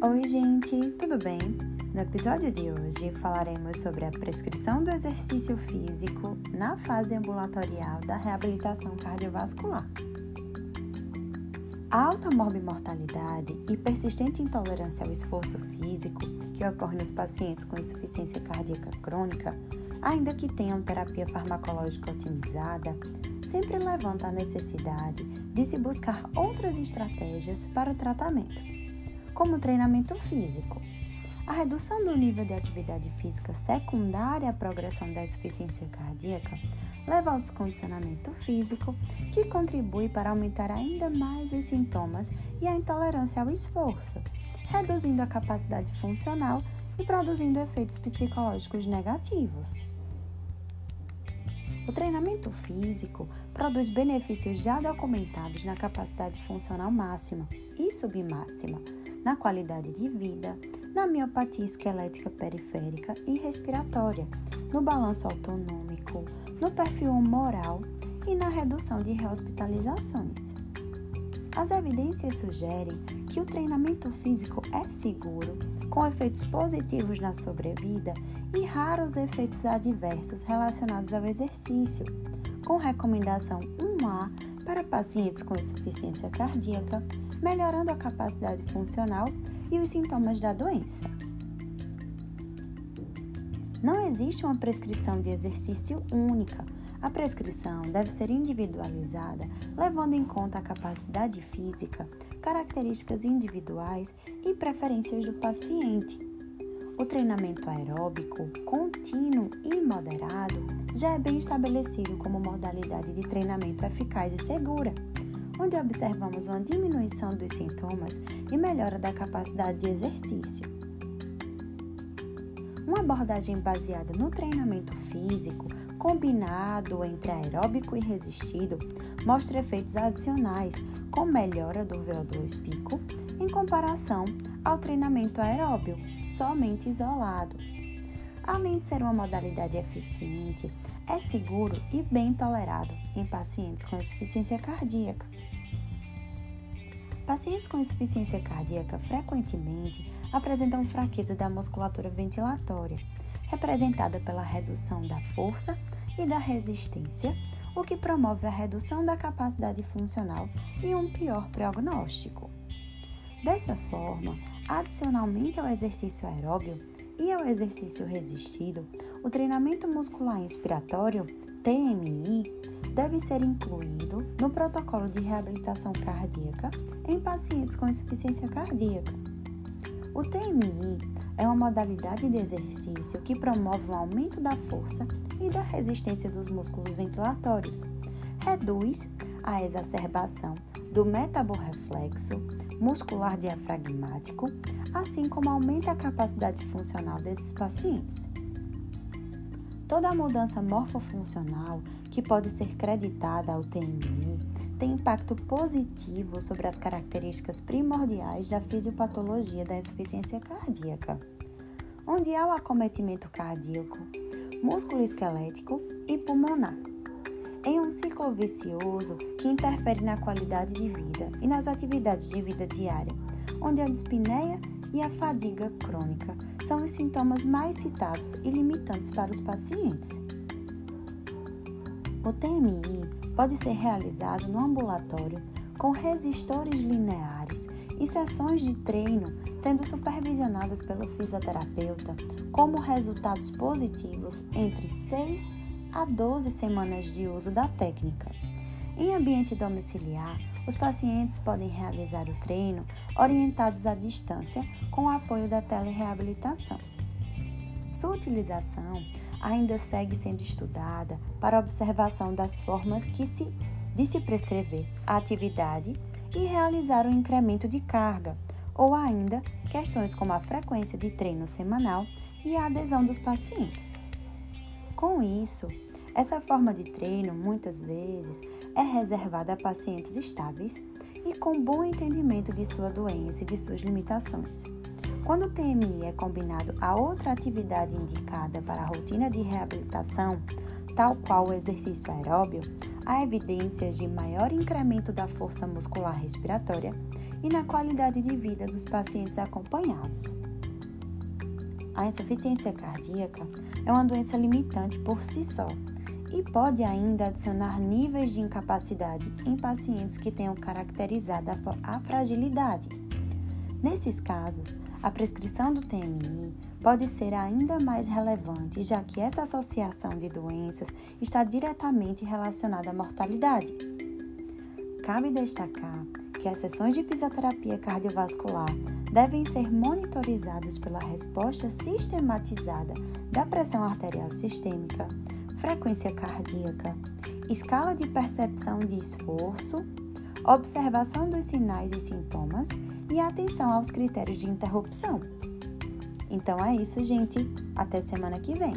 Oi, gente, tudo bem? No episódio de hoje falaremos sobre a prescrição do exercício físico na fase ambulatorial da reabilitação cardiovascular. A alta morbimortalidade e persistente intolerância ao esforço físico que ocorre nos pacientes com insuficiência cardíaca crônica, ainda que tenham terapia farmacológica otimizada, sempre levanta a necessidade de se buscar outras estratégias para o tratamento como treinamento físico. A redução do nível de atividade física secundária à progressão da insuficiência cardíaca leva ao descondicionamento físico, que contribui para aumentar ainda mais os sintomas e a intolerância ao esforço, reduzindo a capacidade funcional e produzindo efeitos psicológicos negativos. O treinamento físico produz benefícios já documentados na capacidade funcional máxima e submáxima, na qualidade de vida, na miopatia esquelética periférica e respiratória, no balanço autonômico, no perfil moral e na redução de rehospitalizações. As evidências sugerem que o treinamento físico é seguro, com efeitos positivos na sobrevida e raros efeitos adversos relacionados ao exercício, com recomendação 1A para pacientes com insuficiência cardíaca melhorando a capacidade funcional e os sintomas da doença. Não existe uma prescrição de exercício única. A prescrição deve ser individualizada, levando em conta a capacidade física, características individuais e preferências do paciente. O treinamento aeróbico, contínuo e moderado já é bem estabelecido como modalidade de treinamento eficaz e segura onde observamos uma diminuição dos sintomas e melhora da capacidade de exercício. Uma abordagem baseada no treinamento físico, combinado entre aeróbico e resistido, mostra efeitos adicionais, com melhora do VO2 pico em comparação ao treinamento aeróbio, somente isolado. Além de ser uma modalidade eficiente, é seguro e bem tolerado em pacientes com insuficiência cardíaca. Pacientes com insuficiência cardíaca frequentemente apresentam fraqueza da musculatura ventilatória, representada pela redução da força e da resistência, o que promove a redução da capacidade funcional e um pior prognóstico. Dessa forma, adicionalmente ao exercício aeróbio e ao exercício resistido, o treinamento muscular inspiratório, TMI, deve ser incluído no protocolo de reabilitação cardíaca em pacientes com insuficiência cardíaca. O TMI é uma modalidade de exercício que promove o aumento da força e da resistência dos músculos ventilatórios, reduz a exacerbação do metaborreflexo muscular diafragmático, assim como aumenta a capacidade funcional desses pacientes. Toda mudança morfofuncional que pode ser creditada ao TMI tem impacto positivo sobre as características primordiais da fisiopatologia da insuficiência cardíaca, onde há o acometimento cardíaco, músculo esquelético e pulmonar. Em um ciclo vicioso que interfere na qualidade de vida e nas atividades de vida diária, onde a dispneia e a fadiga crônica são os sintomas mais citados e limitantes para os pacientes. O TMI pode ser realizado no ambulatório com resistores lineares e sessões de treino sendo supervisionadas pelo fisioterapeuta, como resultados positivos entre 6 a 12 semanas de uso da técnica. Em ambiente domiciliar, os pacientes podem realizar o treino orientados à distância com o apoio da telereabilitação. Sua utilização ainda segue sendo estudada para observação das formas que se, de se prescrever a atividade e realizar o um incremento de carga, ou ainda questões como a frequência de treino semanal e a adesão dos pacientes. Com isso, essa forma de treino muitas vezes é reservada a pacientes estáveis e com bom entendimento de sua doença e de suas limitações. Quando o TMI é combinado a outra atividade indicada para a rotina de reabilitação, tal qual o exercício aeróbio, há evidências de maior incremento da força muscular respiratória e na qualidade de vida dos pacientes acompanhados. A insuficiência cardíaca é uma doença limitante por si só e pode ainda adicionar níveis de incapacidade em pacientes que tenham caracterizado a fragilidade. Nesses casos, a prescrição do TMI pode ser ainda mais relevante, já que essa associação de doenças está diretamente relacionada à mortalidade. Cabe destacar que as sessões de fisioterapia cardiovascular devem ser monitorizadas pela resposta sistematizada da pressão arterial sistêmica, frequência cardíaca, escala de percepção de esforço, observação dos sinais e sintomas e atenção aos critérios de interrupção. Então é isso, gente. Até semana que vem.